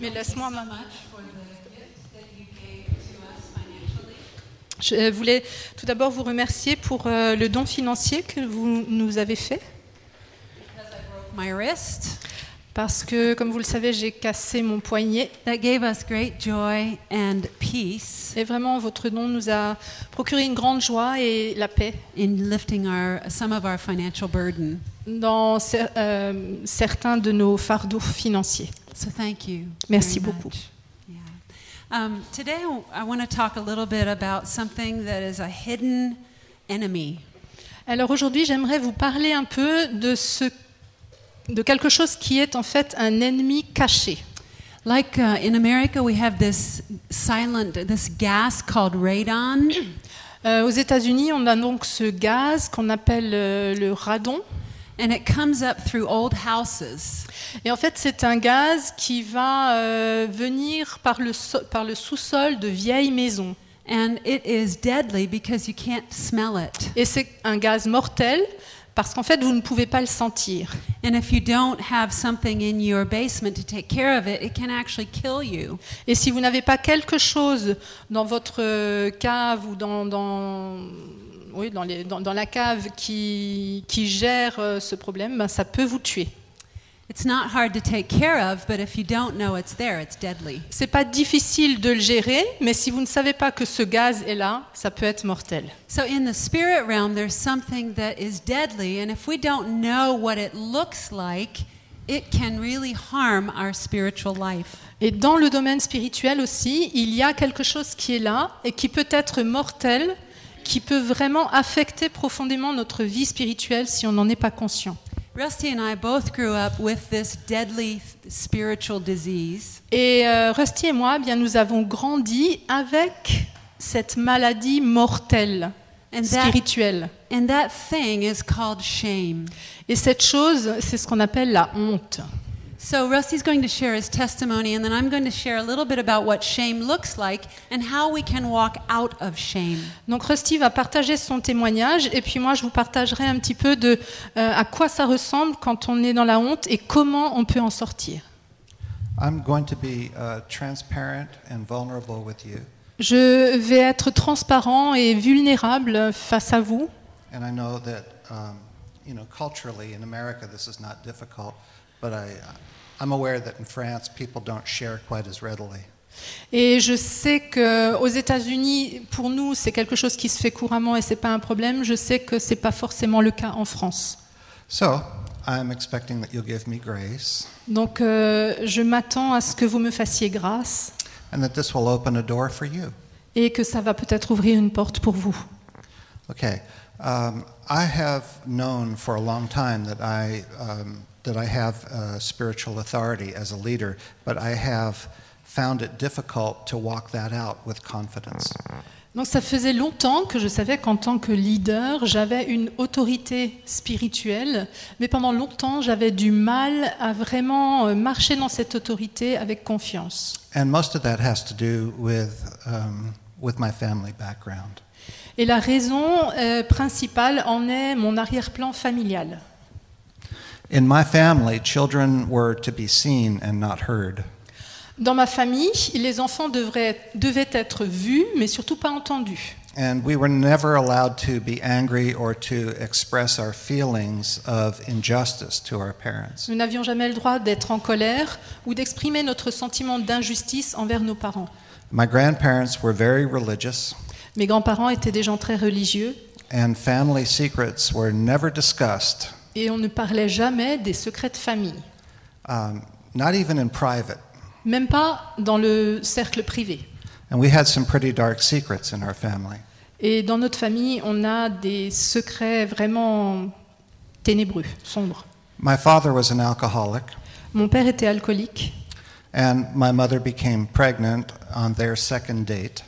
Mais laisse-moi ma main. for the gift that you gave to us financially. Je voulais tout d'abord vous remercier pour euh, le don financier que vous nous avez fait. My wrist. Parce que, comme vous le savez, j'ai cassé mon poignet. That gave us great joy and peace Et vraiment, votre don nous a procuré une grande joie et la paix in lifting our some of our financial burden. dans euh, certains de nos fardeaux financiers. So thank you. Merci beaucoup. Yeah. Um, today I want to talk a little bit about something that is a hidden enemy. Alors aujourd'hui, j'aimerais vous parler un peu de, ce, de quelque chose qui est en fait un ennemi caché. Like uh, in America, we have this silent, this gas called radon. Euh, aux États-Unis, on a donc ce gaz qu'on appelle euh, le radon. And it comes up through old houses. Et en fait, c'est un gaz qui va euh, venir par le, so- par le sous-sol de vieilles maisons. And it is deadly because you can't smell it. Et c'est un gaz mortel parce qu'en fait, vous ne pouvez pas le sentir. And if you don't have something in your basement to take care of it, it can actually kill you. Et si vous n'avez pas quelque chose dans votre euh, cave ou dans, dans, oui, dans, les- dans- dans la cave qui, qui gère euh, ce problème, ben, ça peut vous tuer. It's not hard to take care of, but if you don't know it's there, it's deadly. C'est pas difficile de le gérer, mais si vous ne savez pas que ce gaz est là, ça peut être mortel. So in the spirit realm, there's something that is deadly, and if we don't know what it looks like, it can really harm our spiritual life. Et dans le domaine spirituel aussi, il y a quelque chose qui est là et qui peut être mortel, qui peut vraiment affecter profondément notre vie spirituelle si on n'en est pas conscient. Rusty and I both grew up with this deadly spiritual disease. Et euh, Rusty et moi, eh bien, nous avons grandi avec cette maladie mortelle, And that, spirituelle. and that thing is called shame. Et cette chose, c'est ce qu'on appelle la honte. So Rusty's going to share his testimony, and then I'm going to share a little bit about what shame looks like and how we can walk out of shame. Donc Rusty va partager son témoignage et puis moi je vous partagerai un petit peu de euh, à quoi ça ressemble quand on est dans la honte et comment on peut en sortir. I'm going to be uh, transparent and vulnerable with you, Je vais être transparent et vulnérable face à vous. and I know that um, you know culturally in America this is not difficult, but I I'm aware that in France people don't share quite as readily. Et je sais que aux États-Unis, pour nous, c'est quelque chose qui se fait couramment et c'est pas un problème. Je sais que c'est pas forcément le cas en France. So I'm expecting that you'll give me grace, Donc, euh, je m'attends à ce que vous me fassiez grâce and that this will open a door for you. et que ça va peut-être ouvrir une porte pour vous. Okay. Um, I have known for a long time that I um, that I have uh, spiritual authority as a leader, but I have found it difficult to walk that out with confidence. Donc, ça faisait longtemps que je savais qu'en tant que leader, j'avais une autorité spirituelle, mais pendant longtemps, j'avais du mal à vraiment euh, marcher dans cette autorité avec confiance. And most of that has to do with um, with my family background. Et la raison euh, principale en est mon arrière-plan familial. In my family, children were to be seen and not heard. Dans ma famille, les enfants devraient, devaient être vus, mais surtout pas entendus. And we were never allowed to be angry or to express our feelings of injustice to our parents. Nous n'avions jamais le droit d'être en colère ou d'exprimer notre sentiment d'injustice envers nos parents. My grandparents were very religious, Mes grands-parents étaient des gens très religieux and family secrets were never discussed, et on ne parlait jamais des secrets de famille, um, not even in private. même pas dans le cercle privé. And we had some pretty dark secrets in our family. Et dans notre famille, on a des secrets vraiment ténébreux, sombres. My father was an alcoholic, Mon père était alcoolique and my mother became pregnant on their second date.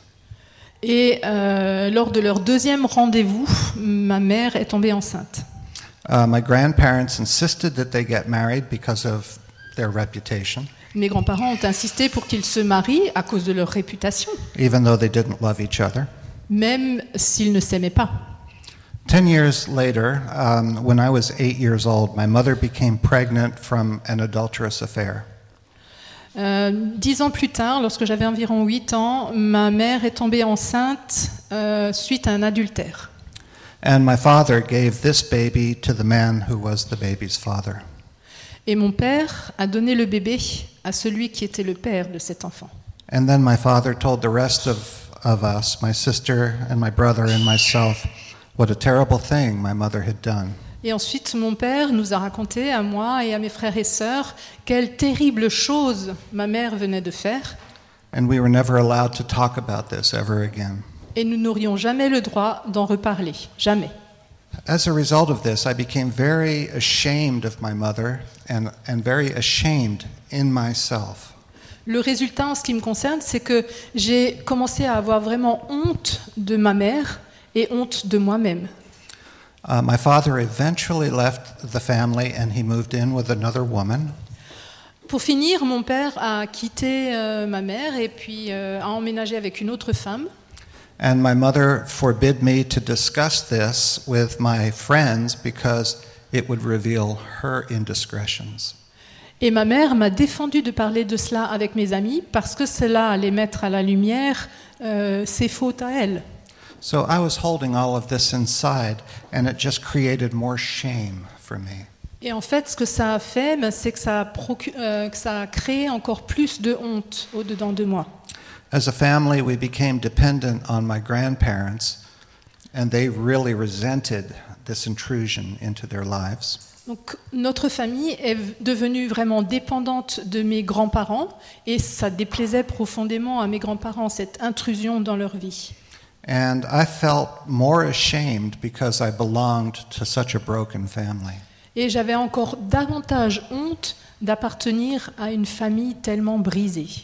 et euh, lors de leur deuxième rendez-vous, ma mère est tombée enceinte. Uh, my grandparents insisted that they get married because of their reputation, Mes grands-parents ont insisté pour qu'ils se marient à cause de leur réputation, even though they didn't love each other. même s'ils ne s'aimaient pas. Ten years later, um, when I was eight years old, my mother became pregnant from an adulterous affair. Euh, dix ans plus tard, lorsque j'avais environ 8 ans, ma mère est tombée enceinte euh, suite à un adultère. And my father gave this baby to the man who was the baby's father. Et mon père a donné le bébé à celui qui était le père de cet enfant. And then my father told the rest of, of us, my sister and my brother and myself, what a terrible thing my mother had done. Et ensuite, mon père nous a raconté, à moi et à mes frères et sœurs, quelle terrible chose ma mère venait de faire. And we were never allowed to talk about this ever again. Et nous n'aurions jamais le droit d'en reparler. Jamais. As a result of this, I became very ashamed of my mother and, and very ashamed in myself. Le résultat en ce qui me concerne, c'est que j'ai commencé à avoir vraiment honte de ma mère et honte de moi-même. Uh, my father eventually left the family and he moved in with another woman. Pour finir, mon père a quitté euh, ma mère et puis euh, a emménagé avec une autre femme. And my mother forbid me to discuss this with my friends because it would reveal her indiscretions. Et ma mère m'a défendu de parler de cela avec mes amis parce que cela allait mettre à la lumière euh, ses fautes à elle. So I was holding all of this inside, and it just created more shame for me. Et en fait, ce que ça a fait, ben, c'est que, ça a procu- euh, que ça a créé encore plus de honte au-dedans de moi. As a family, we became dependent on my grandparents, and they really resented this intrusion into their lives. Donc, notre famille est devenue vraiment dépendante de mes grands-parents et ça déplaisait profondément à mes grands-parents, cette intrusion dans leur vie. And I felt more ashamed because I belonged to such a broken family. Et j'avais encore davantage honte d'appartenir à une famille tellement brisée.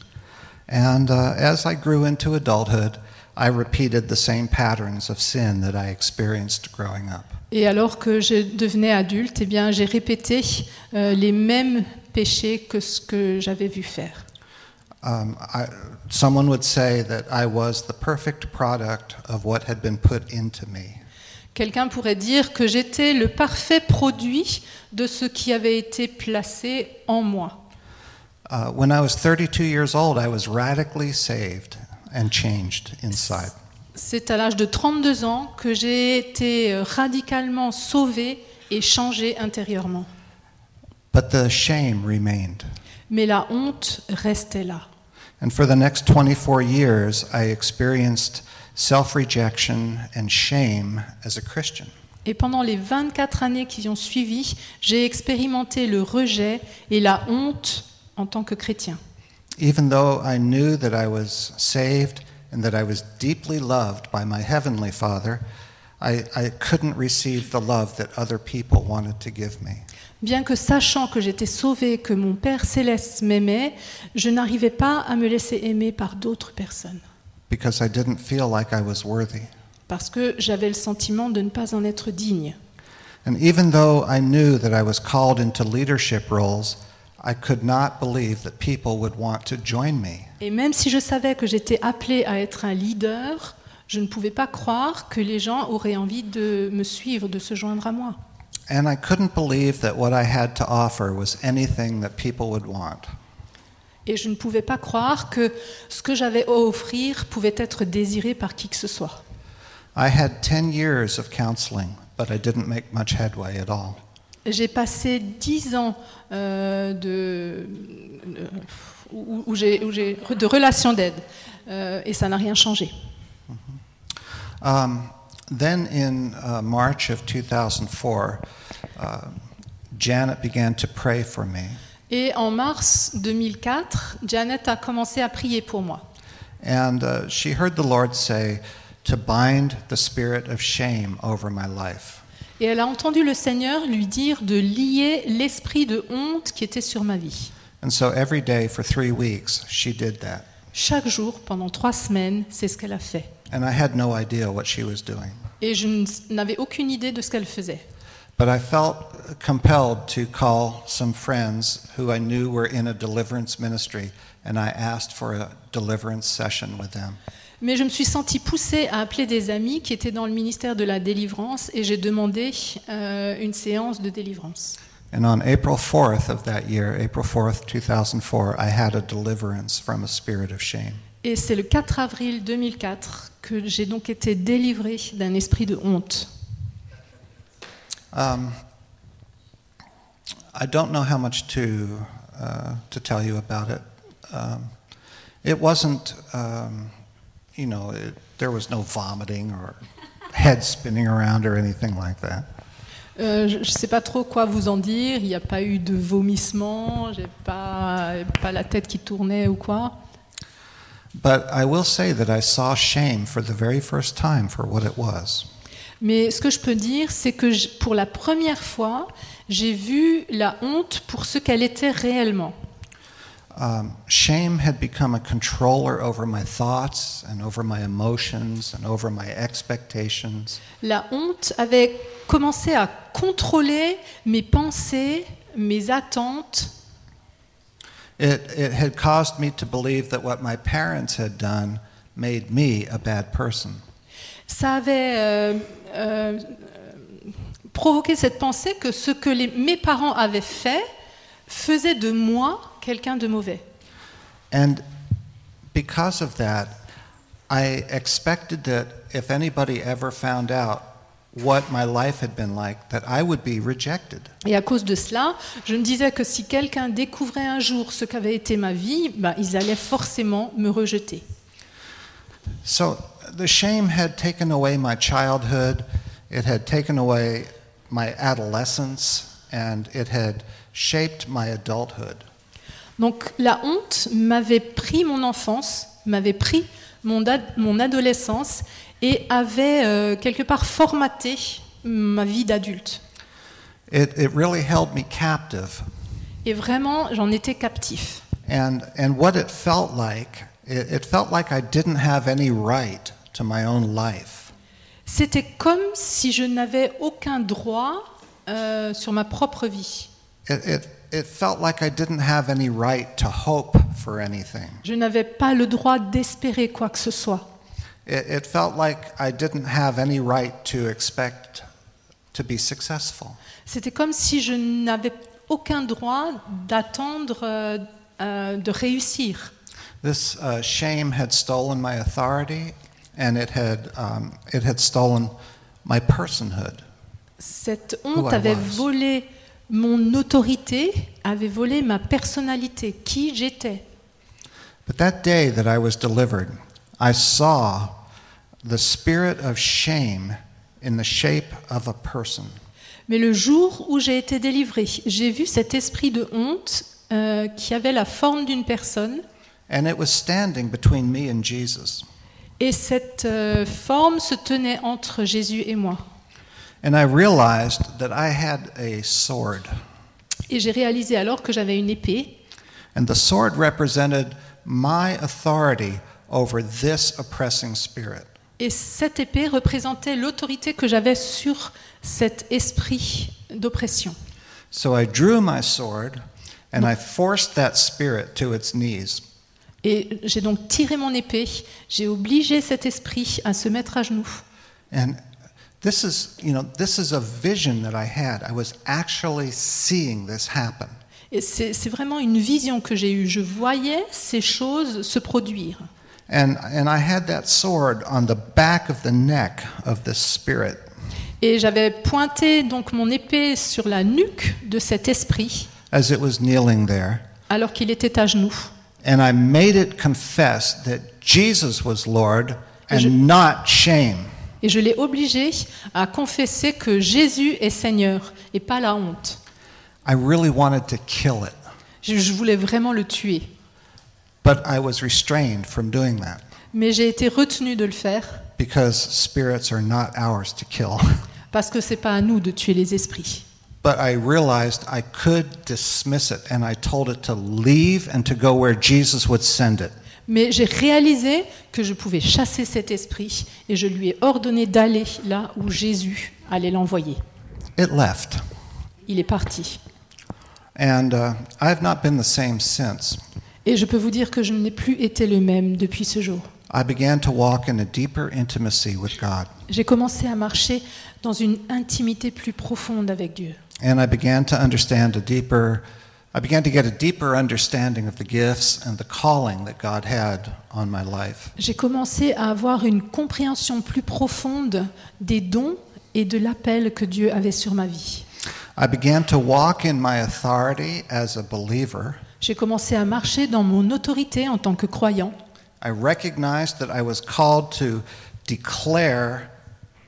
And uh, as I grew into adulthood, I repeated the same patterns of sin that I experienced growing up. Et alors que je devenais adulte, eh bien, j'ai répété euh, les mêmes péchés que ce que j'avais vu faire. Um, I, someone would say that I was the perfect product of what had been put into me. Quelqu'un pourrait dire que j'étais le parfait produit de ce qui avait été placé en moi. Uh, when I was 32 years old, I was radically saved and changed inside. C'est à l'âge de 32 ans que j'ai été euh, radicalement sauvée et changée intérieurement. But the shame remained. Mais la honte restait là. And for the next 24 years, I experienced self rejection and shame as a Christian. Et pendant les 24 années qui ont suivi, j'ai expérimenté le rejet et la honte en tant que chrétien. Even though I knew that I was saved and that I was deeply loved by my Heavenly Father, I, I couldn't receive the love that other people wanted to give me. Bien que sachant que j'étais sauvée, que mon Père céleste m'aimait, je n'arrivais pas à me laisser aimer par d'autres personnes. because I didn't feel like I was worthy. Parce que j'avais le sentiment de ne pas en être digne. And even though I knew that I was called into leadership roles, I could not believe that people would want to join me. Et même si je savais que j'étais appelée à être un leader, je ne pouvais pas croire que les gens auraient envie de me suivre, de se joindre à moi. And I couldn't believe that what I had to offer was anything that people would want. Et je ne pouvais pas croire que ce que j'avais à offrir pouvait être désiré par qui que ce soit. I had 10 years of counseling, but I didn't make much headway at all. J'ai passé dix ans euh, de, de- où, où j'ai- où j'ai- de relations d'aide euh, et ça n'a rien changé. Um, then in uh, March of 2004, uh, Janet began to pray for me. Et en mars 2004, Janet a commencé à prier pour moi. And uh, she heard the Lord say to bind the spirit of shame over my life. Et elle a entendu le Seigneur lui dire de lier l'esprit de honte qui était sur ma vie. And so every day for three weeks, she did that. Chaque jour, pendant trois semaines, c'est ce qu'elle a fait. And I had no idea what she was doing. Et je n'avais aucune idée de ce qu'elle faisait. But I felt compelled to call some friends who I knew were in a deliverance ministry, and I asked for a deliverance session with them. Mais je me suis sentie poussée à appeler des amis qui étaient dans le ministère de la délivrance et j'ai demandé euh, une séance de délivrance. And on April 4th of that year, April 4th, 2004, I had a deliverance from a spirit of shame. Et c'est le 4 avril 2004 que j'ai donc été délivrée d'un esprit de honte. Um, I don't know how much to, uh, to tell you about it. Um, it wasn't, um, you know, it, there was no vomiting or head spinning around or anything like that. Euh, je ne sais pas trop quoi vous en dire. Il n'y a pas eu de vomissement, j'ai pas, pas la tête qui tournait ou quoi. But I will say that I saw shame for the very first time for what it was. Mais ce que je peux dire, c'est que j- pour la première fois, j'ai vu la honte pour ce qu'elle était réellement. Um, shame had become a controller over my thoughts and over my emotions and over my expectations. La honte avait commencé à contrôler mes pensées, mes attentes. It, it had caused me to believe that what my parents had done made me a bad person. Ça avait euh, euh, provoqué cette pensée que ce que les- mes parents avaient fait faisait de moi quelqu'un de mauvais. And because of that, I expected that if anybody ever found out what my life had been like, that I would be rejected. Et à cause de cela, je me disais que si quelqu'un découvrait un jour ce qu'avait été ma vie, bah, ils allaient forcément me rejeter. So the shame had taken away my childhood, it had taken away my adolescence, and it had shaped my adulthood. Donc la honte m'avait pris mon enfance, m'avait pris mon, ad- mon adolescence et avait euh, quelque part formaté ma vie d'adulte. It, it really held me captive. Et vraiment, j'en étais captif. And, and what it felt like, it, it felt like I didn't have any right to my own life. C'était comme si je n'avais aucun droit euh, sur ma propre vie. It, it, it felt like I didn't have any right to hope for anything. Je n'avais pas le droit d'espérer quoi que ce soit. It, felt like I didn't have any right to expect to be successful. C'était comme si je n'avais aucun droit d'attendre euh, euh, de réussir. This uh, shame had stolen my authority, and it had, um, it had stolen my personhood. Cette honte avait volé mon autorité, avait volé ma personnalité, qui j'étais. But that day that I was delivered, I saw the spirit of shame in the shape of a person. Mais le jour où j'ai été délivrée, j'ai vu cet esprit de honte euh, qui avait la forme d'une personne. And it was standing between me and Jesus. Et cette euh, forme se tenait entre Jésus et moi. And I realized that I had a sword. Et j'ai réalisé alors que j'avais une épée. And the sword represented my authority over this oppressing spirit. Et cette épée représentait l'autorité que j'avais sur cet esprit d'oppression. So I drew my sword and I forced that spirit to its knees. Et j'ai donc tiré mon épée, j'ai obligé cet esprit à se mettre à genoux. And this is, you know, this is a vision that I had. I was actually seeing this happen. Et c'est c'est vraiment une vision que j'ai eue. Je voyais ces choses se produire. And, and I had that sword on the back of the neck of this spirit. Et j'avais pointé donc mon épée sur la nuque de cet esprit as it was kneeling there. alors qu'il était à genoux. And I made it confess that Jesus was Lord and Je- not shame. Et je l'ai obligé à confesser que Jésus est Seigneur et pas la honte. I really wanted to kill it, Je, je voulais vraiment le tuer. but I was restrained from doing that Mais j'ai été retenu de le faire because spirits are not ours to kill. parce que c'est pas à nous de tuer les esprits. But I realized I could dismiss it, and I told it to leave and to go where Jesus would send it. Mais j'ai réalisé que je pouvais chasser cet esprit et je lui ai ordonné d'aller là où Jésus allait l'envoyer. It left. Il est parti. And uh, I've not been the same since. Et je peux vous dire que je n'ai plus été le même depuis ce jour. I began to walk in a deeper intimacy with God. J'ai commencé à marcher dans une intimité plus profonde avec Dieu. and I began to understand a deeper, I began to get a deeper understanding of the gifts and the calling that God had on my life. J'ai commencé à avoir une compréhension plus profonde des dons et de l'appel que Dieu avait sur ma vie. I began to walk in my authority as a believer. J'ai commencé à marcher dans mon autorité en tant que croyant. I recognized that I was called to declare,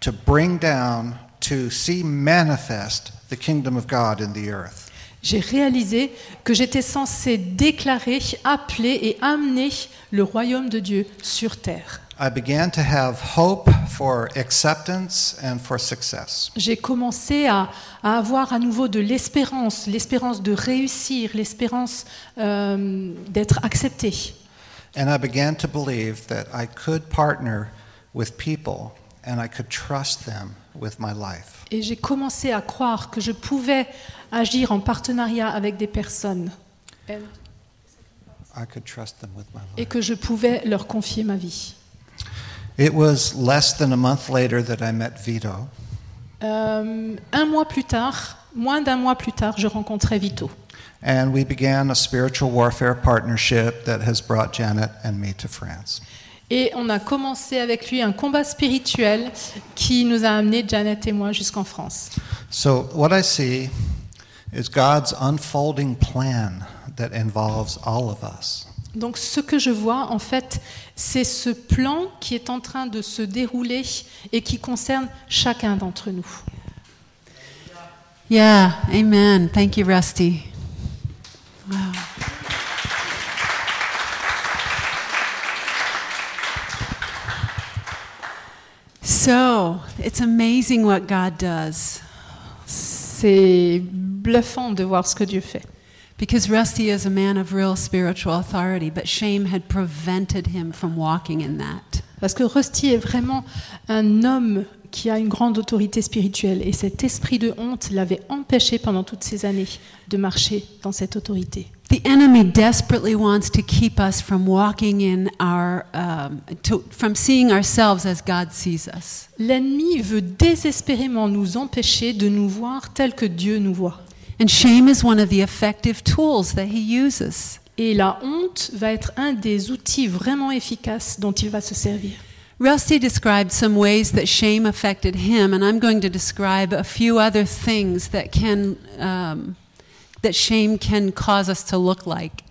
to bring down, to see manifest the kingdom of God in the earth. J'ai réalisé que j'étais censé déclarer, appeler et amener le royaume de Dieu sur terre. I began to have hope for acceptance and for success. J'ai commencé à, à avoir à nouveau de l'espérance, l'espérance de réussir, l'espérance euh, d'être accepté. And I began to believe that I could partner with people and I could trust them with my life. Et j'ai commencé à croire que je pouvais agir en partenariat avec des personnes I could trust them with my et life. que je pouvais leur confier ma vie. It was less than a month later that I met Vito. Euh, un mois plus tard, moins d'un mois plus tard, je rencontrais Vito. And we began a spiritual warfare partnership that has brought Janet and me to France. Et on a commencé avec lui un combat spirituel qui nous a amené, Janet et moi, jusqu'en France. So, what I see is God's unfolding plan that involves all of us. Donc ce que je vois, en fait, c'est ce plan qui est en train de se dérouler et qui concerne chacun d'entre nous. Yeah, amen. Thank you, Rusty. Wow. So, it's amazing what God does C'est bluffant de voir ce que Dieu fait. because Rusty is a man of real spiritual authority, but shame had prevented him from walking in that. Parce que Rusty est vraiment un homme qui a une grande autorité spirituelle et cet esprit de honte l'avait empêché pendant toutes ces années de marcher dans cette autorité. The enemy desperately wants to keep us from walking in our, um, to, from seeing ourselves as God sees us. L'ennemi veut désespérément nous empêcher de nous voir tel que Dieu nous voit. And shame is one of the effective tools that he uses. Et la honte va être un des outils vraiment efficaces dont il va se servir. Rusty described some ways that shame affected him, and I'm going to describe a few other things that can um, that shame can cause us to look like.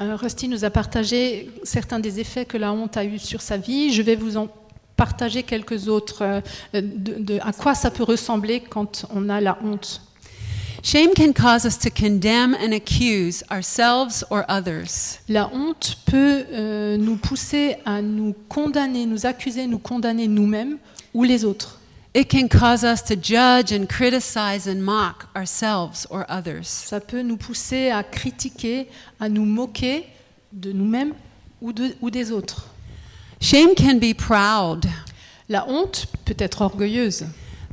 Euh, Rusty nous a partagé certains des effets que la honte a eu sur sa vie. Je vais vous en partager quelques autres euh, de, de à quoi ça peut ressembler quand on a la honte. Shame can cause us to condemn and accuse ourselves or others. La honte peut euh, nous pousser à nous condamner, nous accuser, nous condamner nous-mêmes ou les autres. It can cause us to judge and criticize and mock ourselves or others. Ça peut nous pousser à critiquer, à nous moquer de nous-mêmes ou, de- ou des autres. Shame can be proud. La honte peut être orgueilleuse.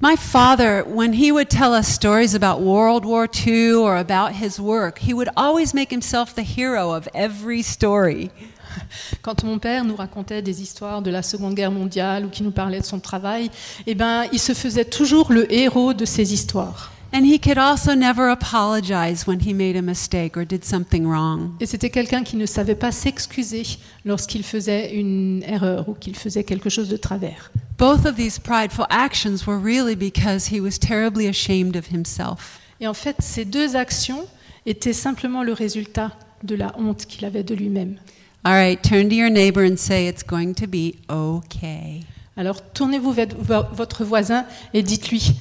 My father, when he would tell us stories about World War II or about his work, he would always make himself the hero of every story. Quand mon père nous racontait des histoires de la Seconde Guerre mondiale ou qui nous parlait de son travail, eh ben, il se faisait toujours le héros de ces histoires. And he could also never apologize when he made a mistake or did something wrong. Et c'était quelqu'un qui ne savait pas s'excuser lorsqu'il faisait une erreur ou qu'il faisait quelque chose de travers. Both of these prideful actions were really because he was terribly ashamed of himself. Et en fait, ces deux actions étaient simplement le résultat de la honte qu'il avait de lui-même. All right, turn to your neighbor and say, It's going to be okay. Alors tournez-vous vers vo- votre voisin et dites-lui,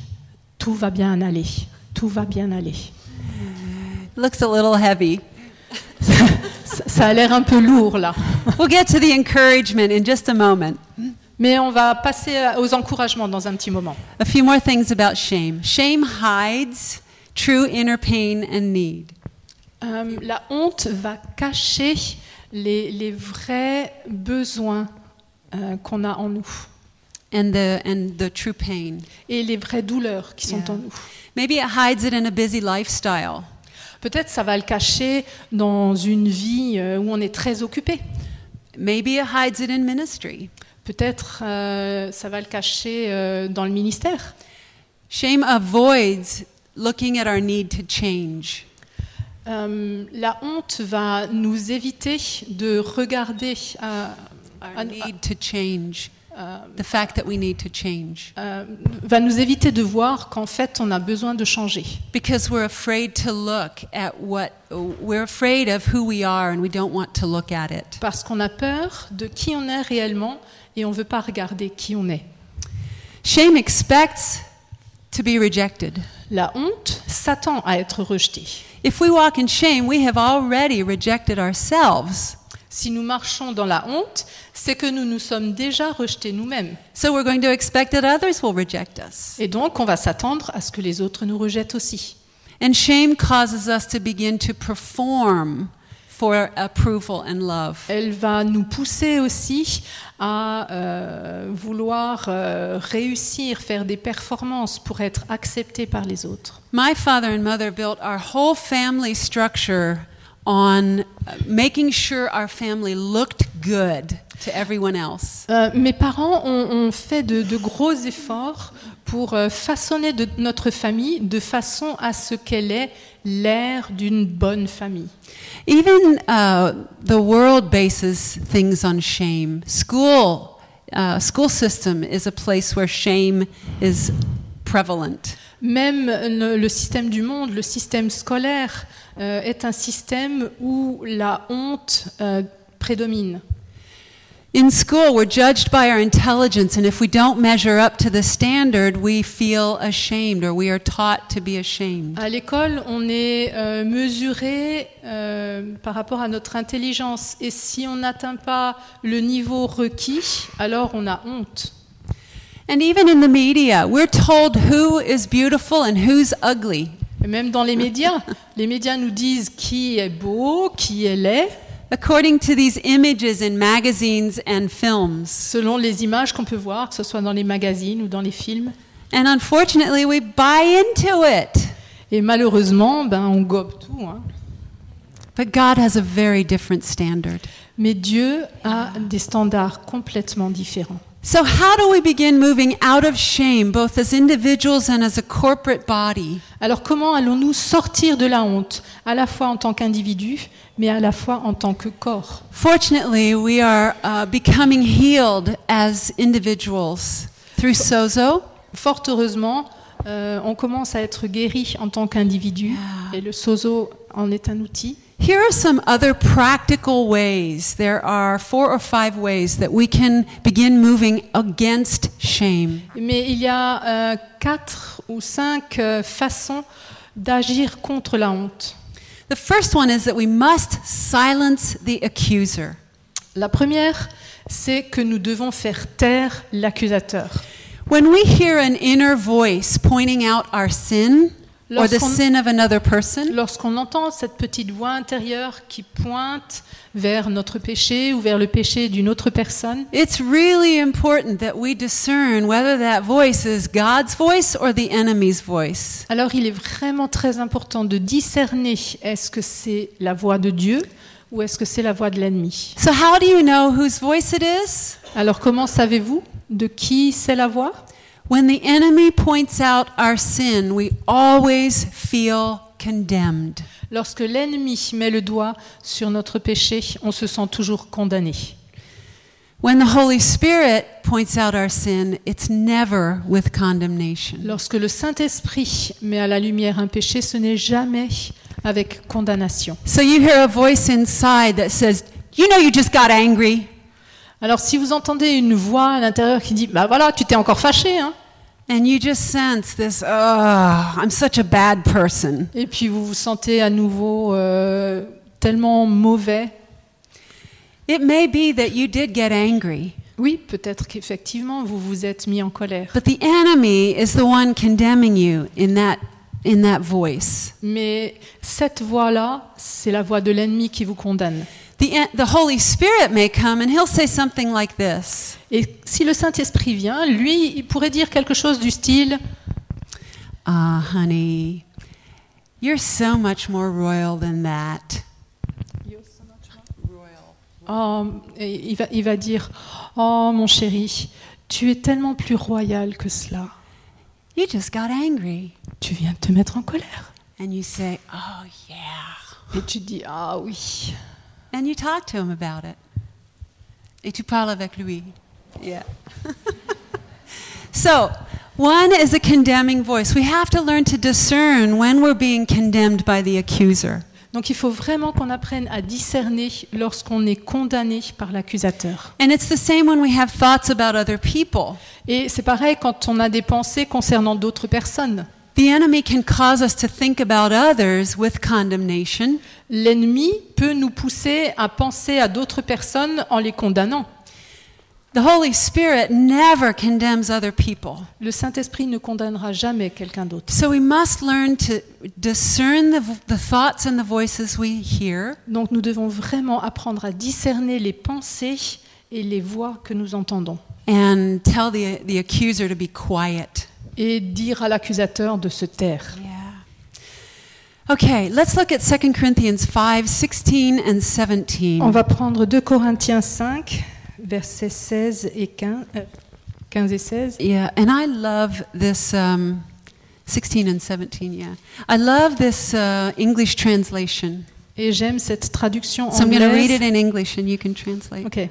tout va bien aller, tout va bien aller. Looks a little heavy. Ça, a l'air un peu lourd là, We'll get to the encouragement in just a moment. mais on va passer aux encouragements dans un petit moment. A few more things about shame. Shame hides true inner pain and need. Euh, la honte va cacher les, les vrais besoins euh, qu'on a en nous and the and the true pain. et les vraies douleurs qui sont Yeah. en nous. Maybe it hides it in a busy lifestyle. Peut-être ça va le cacher dans une vie euh, où on est très occupé. Maybe it hides it in ministry. Peut-être euh, ça va le cacher euh, dans le ministère. Shame avoids looking at our need to change. Euh, la honte va nous éviter de regarder, Our need to change. The fact that we need to change. euh, va nous éviter de voir qu'en fait on a besoin de changer. Because we're afraid to look at what, we're afraid of who we are and we don't want to look at it. Parce qu'on a peur de qui on est réellement et on ne veut pas regarder qui on est. Shame expects to be rejected. La honte s'attend à être rejetée. If we walk in shame, we have already rejected ourselves. Si nous marchons dans la honte, c'est que nous nous sommes déjà rejetés nous-mêmes. So we're going to expect that others will reject us. Et donc, on va s'attendre à ce que les autres nous rejettent aussi. And shame causes us to begin to perform for approval and love. Elle va nous pousser aussi à euh, vouloir euh, réussir, faire des performances pour être acceptés par les autres. My father and mother built our whole family structure on making sure our family looked good to everyone else. Euh, mes parents ont, ont fait de, de gros efforts pour euh, façonner de notre famille de façon à ce qu'elle ait l'air d'une bonne famille. Even uh, the world bases things on shame. School, uh, school system is a place where shame is prevalent. Même le, le système du monde, le système scolaire, euh, est un système où la honte euh, prédomine. In school, we're judged by our intelligence, and if we don't measure up to the standard, we feel ashamed or we are taught to be ashamed. À l'école, on est euh, mesuré euh, par rapport à notre intelligence. Et si on n'atteint pas le niveau requis, alors on a honte. And even in the media, we're told who is beautiful and who's ugly. Et même dans les médias, les médias nous disent qui est beau, qui est laid, According to these images in magazines and films. selon les images qu'on peut voir, que ce soit dans les magazines ou dans les films. And unfortunately, we buy into it. Et malheureusement, ben, on gobe tout. hein. But God has a very different standard. Mais Dieu a des standards complètement différents. So, how do we begin moving out of shame, both as individuals and as a corporate body? Alors comment allons-nous sortir de la honte, à la fois en tant qu'individu, mais à la fois en tant que corps? Fortunately, we are uh, becoming healed as individuals through sozo. Fort heureusement, euh, on commence à être guéri en tant qu'individu, et le sozo en est un outil. Here are some other practical ways. There are four or five ways that we can begin moving against shame. Mais il y a euh, quatre ou cinq euh, façons d'agir contre la honte. The first one is that we must silence the accuser. La première, c'est que nous devons faire taire l'accusateur. When we hear an inner voice pointing out our sin Lorsqu'on- sin of another person, Lorsqu'on entend cette petite voix intérieure qui pointe vers notre péché ou vers le péché d'une autre personne, it's really important that we discern whether that voice is God's voice or the enemy's voice. alors il est vraiment très important de discerner est-ce que c'est la voix de Dieu ou est-ce que c'est la voix de l'ennemi. So, how do you know whose voice it is? Alors comment savez-vous de qui c'est la voix? When the enemy points out our sin, we always feel condemned. Lorsque l'ennemi met le doigt sur notre péché, on se sent toujours condamné. When the Holy Spirit points out our sin, it's never with condemnation. Lorsque le Saint-Esprit met à la lumière un péché, ce n'est jamais avec condamnation. So you hear a voice inside that says, You know, you just got angry. Alors si vous entendez une voix à l'intérieur qui dit bah voilà tu t'es encore fâché hein. And you just sense this, oh, I'm such a bad person. et puis vous vous sentez à nouveau euh, tellement mauvais. It may be that you did get angry, oui peut-être qu'effectivement vous vous êtes mis en colère. But the enemy is the one condemning you in that, in that voice. mais cette voix là c'est la voix de l'ennemi qui vous condamne The, Holy Spirit may come and he'll say something like this et si le Saint-Esprit vient lui il pourrait dire quelque chose du style Ah, honey, you're so much more royal than that. oh, et il va il va dire oh mon chéri tu es tellement plus royal que cela You just got angry. tu viens de te mettre en colère. And you say, Oh, yeah. Et tu dis, ah oui. And you talk to him about it. Et tu parles avec lui. Yeah. so, one is a condemning voice. We have to learn to discern when we're being condemned by the accuser. Donc il faut vraiment qu'on apprenne à discerner lorsqu'on est condamné par l'accusateur. And it's the same when we have thoughts about other people. Et c'est pareil quand on a des pensées concernant d'autres personnes. The enemy can cause us to think about others with condemnation. L'ennemi peut nous pousser à penser à d'autres personnes en les condamnant. The Holy Spirit never condemns other people. Le Saint-Esprit ne condamnera jamais quelqu'un d'autre. So we must learn to discern the, the thoughts and the voices we hear Donc nous devons vraiment apprendre à discerner les pensées et les voix que nous entendons. and tell the, the accuser to be quiet. Et dire à l'accusateur de se taire. Yeah. Okay, let's look at 2 Corinthians 5 16 and 17. On va prendre 2 Corinthiens 5, versets 16 et 15, euh, 15 et 16. Yeah, and I love this um, 16 and 17, yeah. I love this uh, English translation. Et j'aime cette traduction So I'm going to read it anglaise. in English and you can translate. Ok.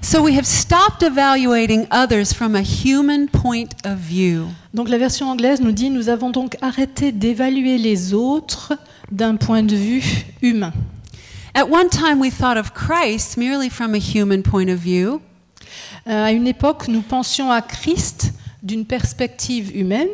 So we have stopped evaluating others from a human point of view. Donc la version anglaise nous dit Nous avons donc arrêté d'évaluer les autres d'un point de vue humain. At one time, we thought of Christ merely from a human point of view, Euh, à une époque, nous pensions à Christ d'une perspective humaine,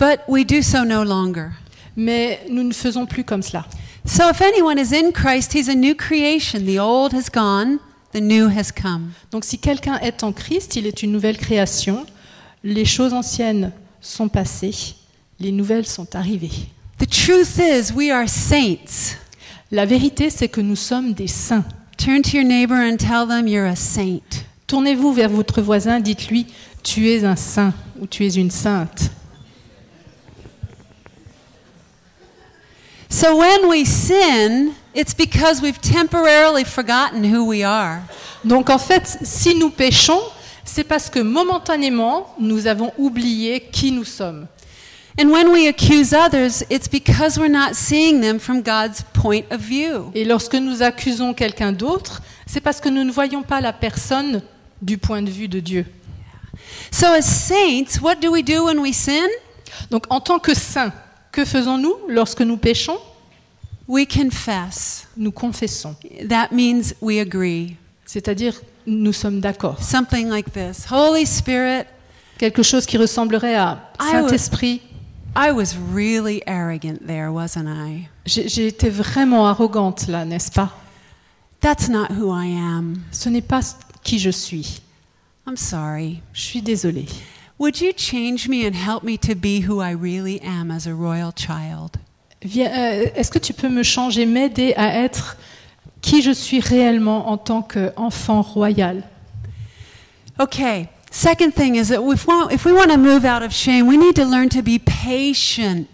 but we do so no longer. mais nous ne faisons plus comme cela. So if anyone is in Christ, he's a new creation. The old has gone, the new has come. Donc si quelqu'un est en Christ, il est une nouvelle création. Les choses anciennes sont passées, les nouvelles sont arrivées. The truth is, we are saints. La vérité, c'est que nous sommes des saints. Turn to your neighbor and tell them you're a saint. Tournez-vous vers votre voisin, dites-lui, tu es un saint ou tu es une sainte. So when we sin, it's because we've temporarily forgotten who we are. Donc en fait, si nous péchons, c'est parce que momentanément, nous avons oublié qui nous sommes. And when we accuse others, it's because we're not seeing them from God's point of view. Et lorsque nous accusons quelqu'un d'autre, c'est parce que nous ne voyons pas la personne du point de vue de Dieu. So as saints, what do we do when we sin? Donc en tant que saints, que faisons-nous lorsque nous péchons? We confess. Nous confessons. That means we agree. C'est-à-dire, nous sommes d'accord. Something like this Holy Spirit, Quelque chose qui ressemblerait à I Saint-Esprit. I was really arrogant there, wasn't I? J'ai été vraiment arrogante là, n'est-ce pas? That's not who I am. Ce n'est pas qui je suis. I'm sorry. Je suis désolée. Would you change me and help me to be who I really am as a royal child? Euh, Est-ce que tu peux me changer, m'aider à être qui je suis réellement en tant qu'enfant royal? Okay. Second thing is that if, wa- if we want to move out of shame, we need to learn to be patient.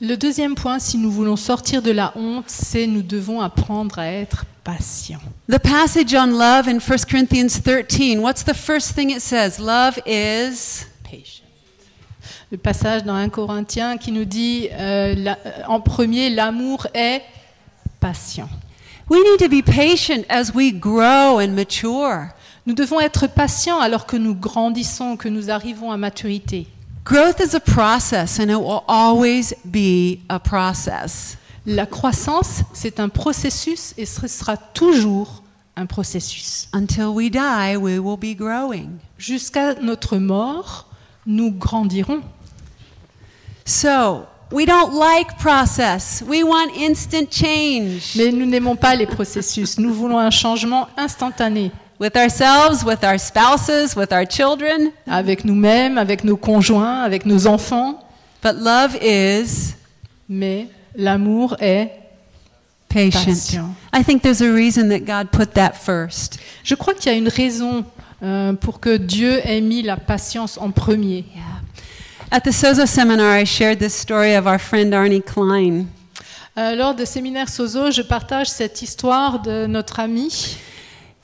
Le deuxième point, si nous voulons sortir de la honte, c'est nous devons apprendre à être patients. The passage on love in 1 Corinthians 13, what's the first thing it says? Love is. Le passage dans 1 Corinthiens qui nous dit euh, la- euh, en premier, l'amour est patient. We need to be patient as we grow and mature. Nous devons être patients alors que nous grandissons, que nous arrivons à maturité. Growth is a process, and it will always be a process. La croissance, c'est un processus et ce sera toujours un processus. Until we die, we will be growing. Jusqu'à notre mort, nous grandirons. So, we don't like process. We want instant change Mais nous n'aimons pas les processus. Nous voulons un changement instantané with ourselves, with our spouses, with our children. avec nous-mêmes, avec nos conjoints, avec nos enfants. But love is Mais l'amour est patient. patient. I think there's a reason that God put that first. Je crois qu'il y a une raison euh, pour que Dieu ait mis la patience en premier. Yeah. At the Sozo seminar, I shared this story of our friend Arnie Klein. Euh, lors de séminaire Sozo, je partage cette histoire de notre ami.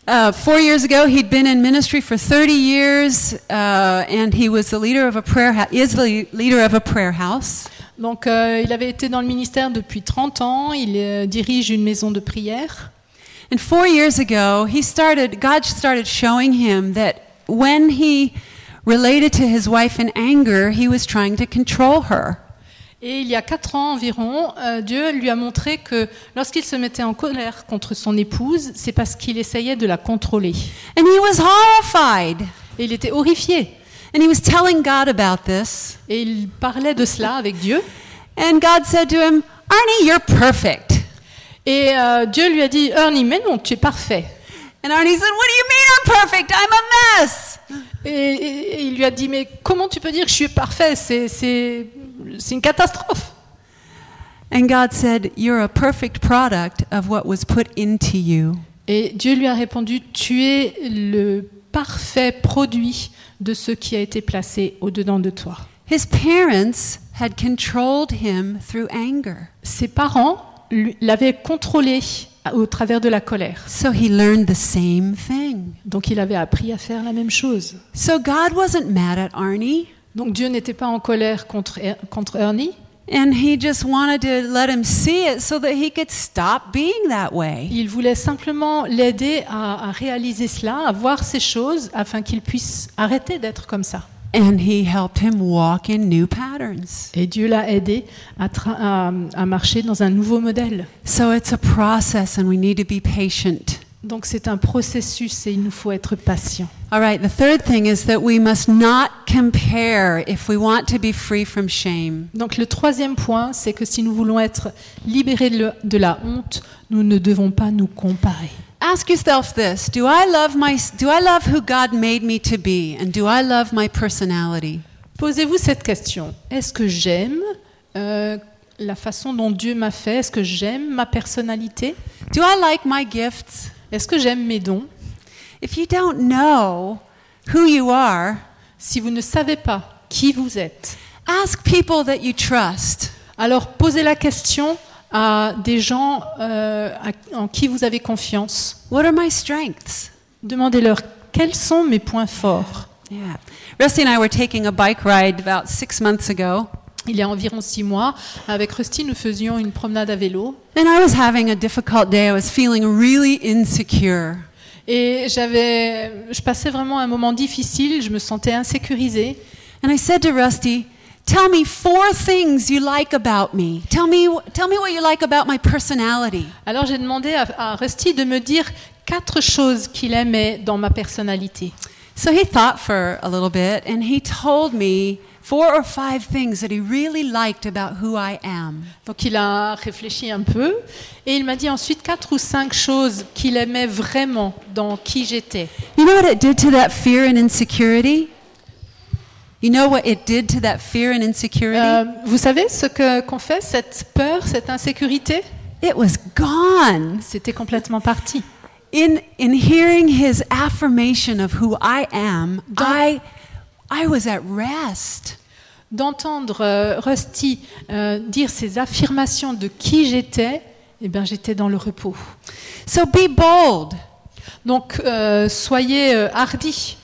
Uh, four years ago, he'd been in ministry for 30 years, uh, and he was the leader of a prayer house. Is the leader of a prayer house. Donc euh, il avait été dans le ministère depuis 30 ans, il euh, dirige une maison de prière. And four years ago, he started. God started showing him that when he related to his wife in anger, he was trying to control her. Et il y a quatre ans environ, euh, Dieu lui a montré que lorsqu'il se mettait en colère contre son épouse, c'est parce qu'il essayait de la contrôler. And he was horrified. Et il était horrifié. And he was telling God about this. Et il parlait de cela avec Dieu. And God said to him, Arnie, you're perfect. Et euh, Dieu lui a dit, Ernie, mais non, tu es parfait. And Arnie said, What do you mean I'm perfect? I'm a mess. Et, et- et il lui a dit, mais comment tu peux dire que je suis parfait? C'est une catastrophe. And God said, You're a perfect product of what was put into you. Et Dieu lui a répondu, tu es le parfait produit de ce qui a été placé au-dedans de toi. His parents had controlled him through anger. Ses parents l'avaient contrôlé au travers de la colère. So he learned the same thing. Donc il avait appris à faire la même chose. So God wasn't mad at Arnie, Donc Dieu n'était pas en colère contre, Er- contre Ernie, and he just wanted to let him see it so that he could stop being that way. il voulait simplement l'aider à, à réaliser cela, à voir ces choses, afin qu'il puisse arrêter d'être comme ça. And he helped him walk in new patterns. Et Dieu l'a aidé à, à- à marcher dans un nouveau modèle. So it's a process, and we need to be patient. Donc c'est un processus et il nous faut être patient. All right, the third thing is that we must not compare if we want to be free from shame. Donc le troisième point, c'est que si nous voulons être libérés de la honte, nous ne devons pas nous comparer. Ask yourself this Do I love, my, do I love who God made me to be? And do I love my personality? Posez-vous cette question. Est-ce que j'aime euh, la façon dont Dieu m'a fait? Est-ce que j'aime ma personnalité? Do I like my gifts? Est-ce que j'aime mes dons? If you don't know who you are, Si vous ne savez pas qui vous êtes, ask people that you trust. alors posez la question à des gens euh, à- en qui vous avez confiance. What are my strengths? Demandez-leur quels sont mes points forts? Yeah. Rusty and I were taking a bike ride about six months ago, Il y a environ six mois, avec Rusty, nous faisions une promenade à vélo. and I was having a difficult day. I was feeling really insecure. Et j'avais, je passais vraiment un moment difficile, je me sentais insécurisée. And I said to Rusty, Tell me four things you like about me. Tell me, tell me what you like about my personality. Alors j'ai demandé à, à Rusty de me dire quatre choses qu'il aimait dans ma personnalité. So he thought for a little bit and he told me four or five things that he really liked about who I am. Donc il a réfléchi un peu et il m'a dit ensuite quatre ou cinq choses qu'il aimait vraiment dans qui j'étais. You know what it did to that fear and insecurity? You know what it did to that fear and insecurity? Euh, vous savez ce que qu'on fait, cette peur, cette insécurité? It was gone. C'était complètement parti. In, in hearing his affirmation of who I am, I, I was at rest. D'entendre euh, Rusty euh, dire ces affirmations de qui j'étais, eh bien j'étais dans le repos. So be bold. Donc euh, soyez euh, hardis.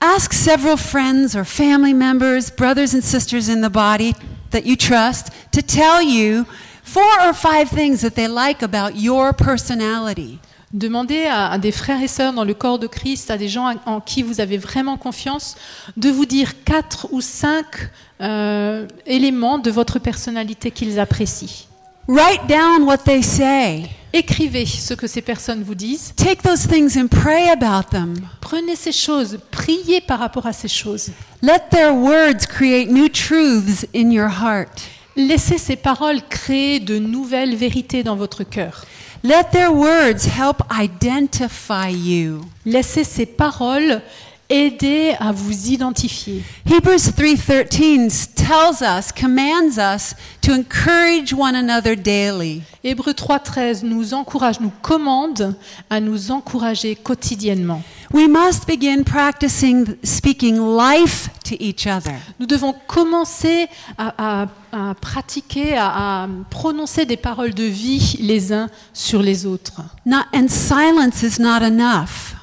Ask several friends or family members, brothers and sisters in the body that you trust to tell you four or five things that they like about your personality. Demandez à, à des frères et sœurs dans le corps de Christ, à des gens en, en qui vous avez vraiment confiance, de vous dire quatre ou cinq euh, éléments de votre personnalité qu'ils apprécient. Write down what they say. Écrivez ce que ces personnes vous disent. Take those things and pray about them. Prenez ces choses, priez par rapport à ces choses. Let their words create new truths in your heart. Laissez ces paroles créer de nouvelles vérités dans votre cœur. Let their words help identify you. Laissez ces paroles aider à vous identifier. Hebrews 3:13 tells us, commands us to encourage one another daily. Hébreux 3.13 nous encourage, nous commande à nous encourager quotidiennement. We must begin practicing speaking life to each other. Nous devons commencer à, à- à pratiquer, à, à prononcer des paroles de vie les uns sur les autres. Not, and silence is not enough.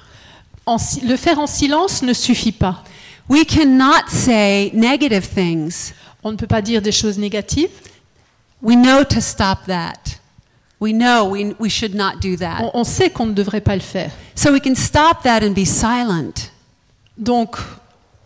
En le faire en silence ne suffit pas. We cannot say negative things. On ne peut pas dire des choses négatives. We know to stop that. We know we, we should not do that. On, on sait qu'on ne devrait pas le faire. So we can stop that and be silent. Donc,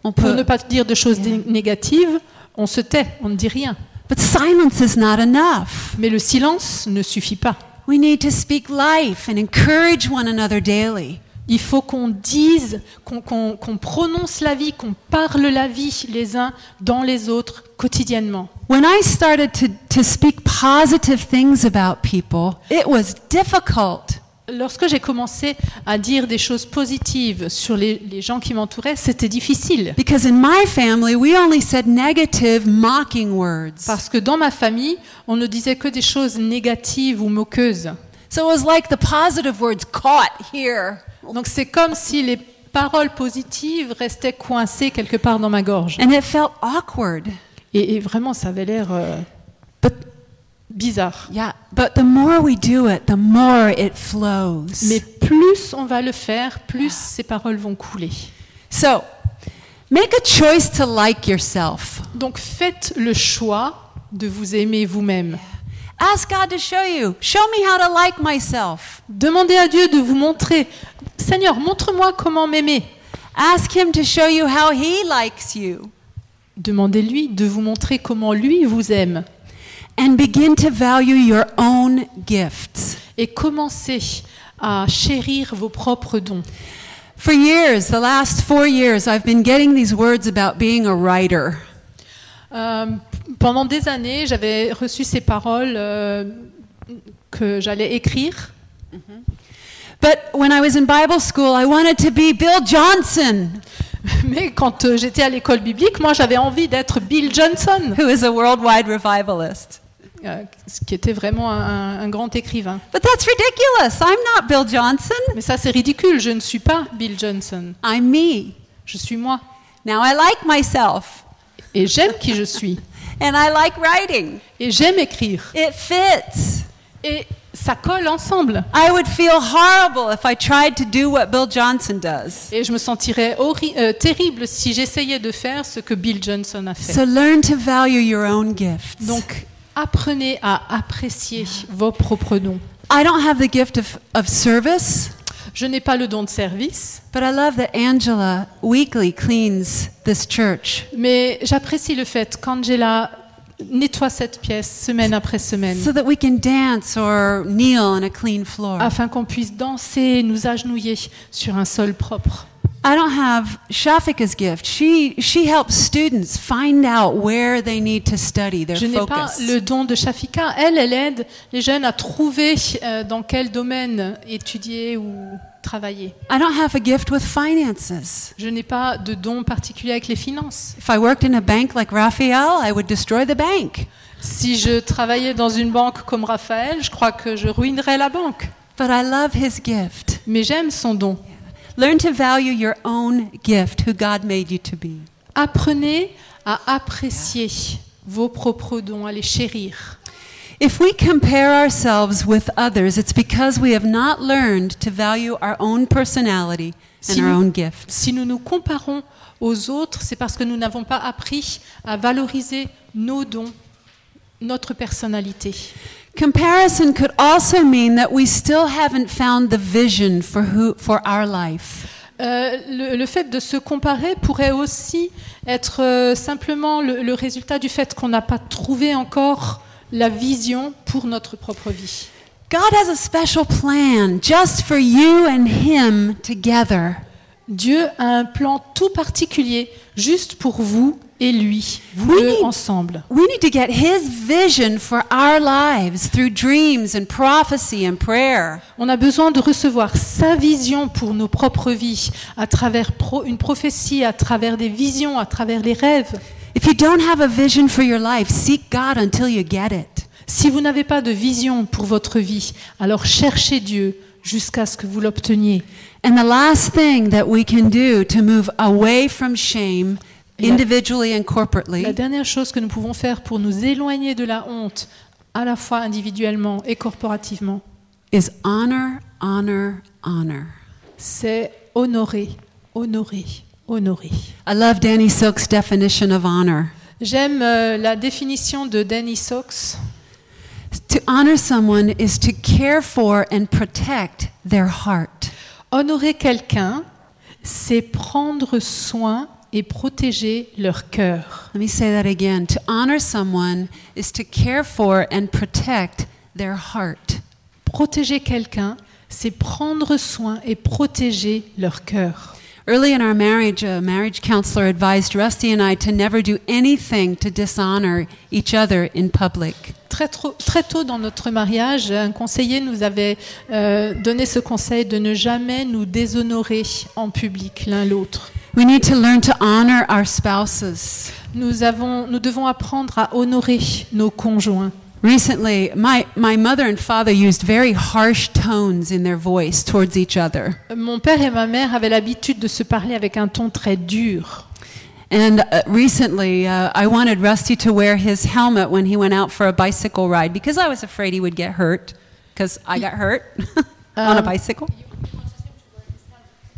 On pour peut- ne pas dire de choses né- négatives, on se tait, on ne dit rien. but silence is not enough. Mais le silence ne suffit pas. We need to speak life and encourage one another daily. Il faut qu'on dise, qu'on qu'on- qu'on prononce la vie, qu'on parle la vie les uns dans les autres quotidiennement. When I started to, to speak positive things about people, it was difficult. Lorsque j'ai commencé à dire des choses positives sur les, les gens qui m'entouraient, c'était difficile. Because in my family, we only said negative, mocking words. Parce que dans ma famille, on ne disait que des choses négatives ou moqueuses. So it was like the positive words caught here. Donc c'est comme si les paroles positives restaient coincées quelque part dans ma gorge. And it felt awkward. Et, et vraiment, ça avait l'air euh, bizarre. yeah, but the more we do it, the more it flows. Mais plus on va le faire, plus ces paroles vont couler. So, make a choice to like yourself. Donc faites le choix de vous aimer vous-même. Ask God to show you. Show me how to like myself. Demandez à Dieu de vous montrer. Seigneur, montre-moi comment m'aimer. Ask Him to show you how He likes you. Demandez-lui de vous montrer comment lui vous aime. And begin to value your own gifts. Et commencez à chérir vos propres dons. For years, the last four years, I've been getting these words about being a writer. Euh, pendant des années, j'avais reçu ces paroles euh, que j'allais écrire. But when I was in Bible school, I wanted to be Bill Johnson, Mais quand euh, j'étais à l'école biblique, moi j'avais envie d'être Bill Johnson, who is a worldwide revivalist. euh, qui était vraiment un, un grand écrivain. But that's ridiculous. I'm not Bill Johnson. Mais ça c'est ridicule, je ne suis pas Bill Johnson, I'm me. je suis moi. Now I like myself Et j'aime qui je suis. and I like writing. Et j'aime écrire. It fits. Et ça colle ensemble. I would feel horrible if I tried to do what Bill Johnson does. Et je me sentirais euh, terrible si j'essayais de faire ce que Bill Johnson a fait. So learn to value your own gifts. Donc, apprenez à apprécier vos propres dons. I don't have the gift of, of service, Je n'ai pas le don de service, but I love that Angela weekly cleans this church. mais j'apprécie le fait qu'Angela nettoie cette pièce semaine après semaine so that we can dance or kneel on a clean floor. afin qu'on puisse danser, nous agenouiller sur un sol propre. I don't have Shafika's gift. She she helps students find out where they need to study their Je n'ai pas focus. le don de Shafika. Elle, elle aide les jeunes à trouver euh, dans quel domaine étudier ou travailler. I don't have a gift with finances. Je n'ai pas de don particulier avec les finances. If I worked in a bank like Raphael, I would destroy the bank. Si je travaillais dans une banque comme Raphaël, je crois que je ruinerais la banque. But I love his gift. Mais j'aime son don. Learn to value your own gift, who God made you to be. Apprenez à apprécier vos propres dons, à les chérir. If we compare ourselves with others, it's because we have not learned to value our own personality and Si our nous- own gifts. Si nous nous comparons aux autres, c'est parce que nous n'avons pas appris à valoriser nos dons, notre personnalité. Comparison could also mean that we still haven't found the vision for who for our life. Euh, le, le fait de se comparer pourrait aussi être euh, simplement le, le résultat du fait qu'on n'a pas trouvé encore la vision pour notre propre vie. God has a special plan just for you and him together. Dieu a un plan tout particulier juste pour vous et lui, vous deux ensemble. We need to get His vision for our lives through dreams and prophecy and prayer. On a besoin de recevoir sa vision pour nos propres vies, à travers pro- une prophétie, à travers des visions, à travers les rêves. If you don't have a vision for your life, seek God until you get it. Si vous n'avez pas de vision pour votre vie, alors cherchez Dieu jusqu'à ce que vous l'obteniez. And the last thing that we can do to move away from shame, individually and La corporately, dernière chose que nous pouvons faire pour nous éloigner de la honte, à la fois individuellement et corporativement, is honor, honor, honor. c'est honorer, honorer, honorer. I love Danny Silk's definition of honor. J'aime euh, la définition de Danny Sox. To honor someone is to care for and protect their heart. Honorer quelqu'un, c'est prendre soin et protéger leur cœur. Let me say that again. To honor someone is to care for and protect their heart. Protéger quelqu'un, c'est prendre soin et protéger leur cœur. Early in our marriage, a marriage counselor advised Rusty and I to never do anything to dishonor each other in public. Très, trop- très tôt dans notre mariage, un conseiller nous avait euh, donné ce conseil de ne jamais nous déshonorer en public l'un l'autre. We need to learn to honor our spouses. Nous, avons, nous devons apprendre à honorer nos conjoints. Recently, my, my mother and father used very harsh tones in their voice towards each other. Mon père et ma mère avaient l'habitude de se parler avec un ton très dur. And uh, recently, uh, I wanted Rusty to wear his helmet when he went out for a bicycle ride because I was afraid he would get hurt because I got hurt on a Um, bicycle.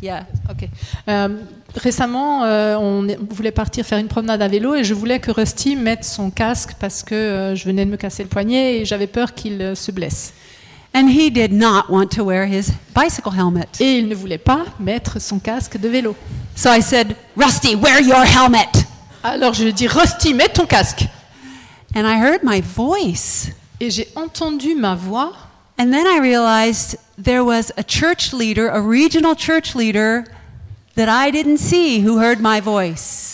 Yeah. Ok. Euh, récemment, euh, on voulait partir faire une promenade à vélo et je voulais que Rusty mette son casque parce que euh, je venais de me casser le poignet et j'avais peur qu'il euh, se blesse. And he did not want to wear his bicycle helmet. Et il ne voulait pas mettre son casque de vélo. So I said, Rusty, wear your helmet. Alors je lui ai dit Rusty, mets ton casque. And I heard my voice. Et j'ai entendu ma voix And then I realized there was a church leader, a regional church leader that I didn't see who heard my voice.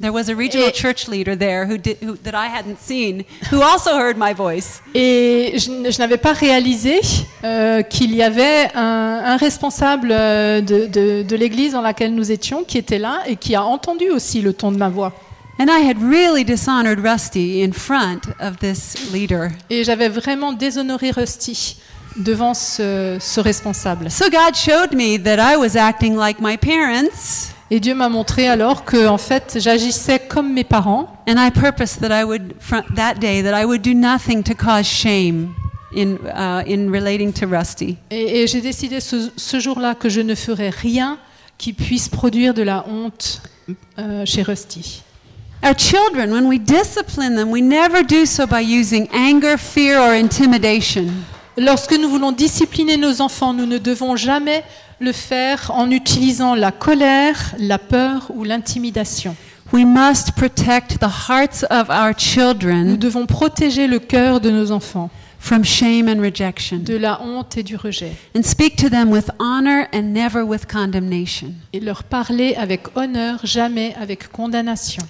There was a regional Eh. church leader there who did, who, that I hadn't seen who also heard my voice. et je, n'avais pas réalisé euh, qu'il y avait un, un responsable euh, de, de- de l'église dans laquelle nous étions qui était là et qui a entendu aussi le ton de ma voix. And I had really dishonored Rusty in front of this leader. Et j'avais vraiment déshonoré Rusty devant ce, ce responsable. So God showed me that I was acting like my parents, Et Dieu m'a montré alors que en fait j'agissais comme mes parents and I purposed that I would, fr- that day, that I would do nothing to cause shame in, uh, in relating to Rusty. et, et j'ai décidé ce, ce jour-là que je ne ferais rien qui puisse produire de la honte euh, chez Rusty. Our children, when we discipline them, we never do so by using anger, fear, or intimidation. Lorsque nous voulons discipliner nos enfants, nous ne devons jamais le faire en utilisant la colère, la peur ou l'intimidation. We must protect the hearts of our Nous children devons protéger le cœur de nos enfants from shame and rejection de la honte et du rejet and speak to them with honor and never with condemnation. et leur parler avec honneur, jamais avec condamnation.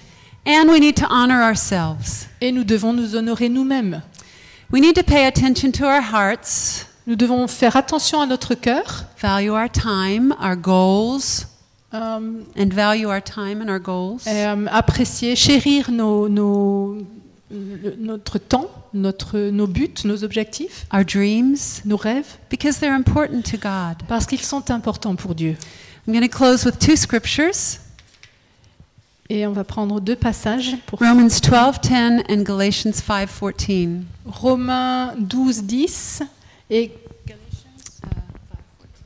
And we need to honor ourselves. Et nous devons nous honorer nous-mêmes. We need to pay attention to our hearts, Nous devons faire attention à notre cœur, value our time, our goals, euh, and value our time and our goals. et, euh, apprécier, chérir nos, nos- notre temps, notre, nos buts, nos objectifs, our dreams, nos rêves, because they're important to God. parce qu'ils sont importants pour Dieu. I'm going to close with two scriptures Et on va prendre deux passages pour Romans 12:10 and Galatians 5:14. Romains 12, 10 et,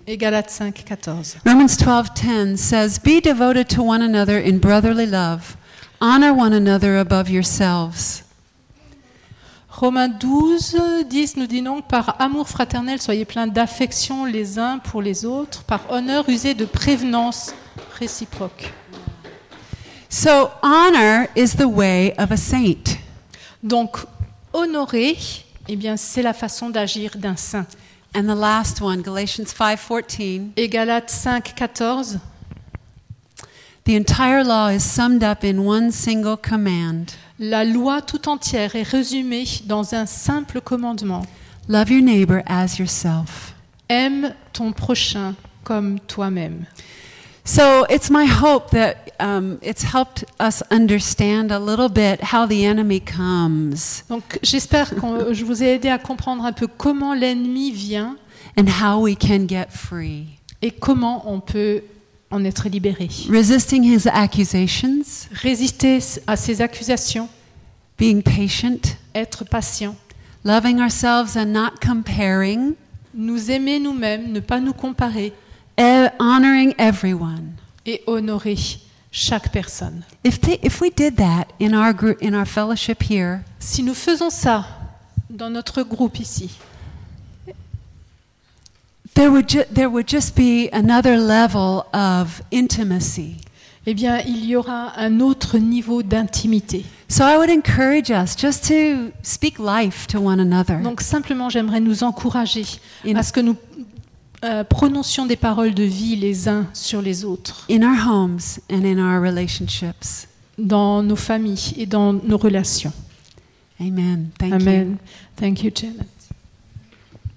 et Galates 5, 14. Romans 12:10 says, "Be devoted to one another in brotherly love. Honor one another above yourselves." Romains 12, 10 nous dit donc par amour fraternel, soyez pleins d'affection les uns pour les autres, par honneur usé de prévenance réciproque. So, honor is the way of a saint. Donc, honorer, eh bien, c'est la façon d'agir d'un saint. And the last one, Galatians 5:14, Et Galates 5, 14, The entire law is summed up in one single command La loi tout entière est résumée dans un simple commandement. love your neighbor as yourself. Aime ton prochain comme toi-même. So it's my hope that um, it's helped us understand a little bit how the enemy comes. Donc j'espère que je vous ai aidé à comprendre un peu comment l'ennemi vient and how we can get free. et comment on peut en être libéré. Resisting his accusations, Résister à ses accusations, being patient, être patient, loving ourselves and not comparing, nous aimer nous-mêmes, ne pas nous comparer honoring everyone. et honorer chaque personne. If, they, if we did that in our group, in our fellowship here, Si nous faisons ça dans notre groupe ici, there would, ju- there would just be another level of intimacy. eh bien, il y aura un autre niveau d'intimité. So I would encourage us just to speak life to one another. Donc simplement, j'aimerais nous encourager In- à ce que nous euh, prononcions des paroles de vie les uns sur les autres, in our homes and in our relationships. dans nos familles et dans nos relations. Amen. Thank you. Amen. Thank you, Janet.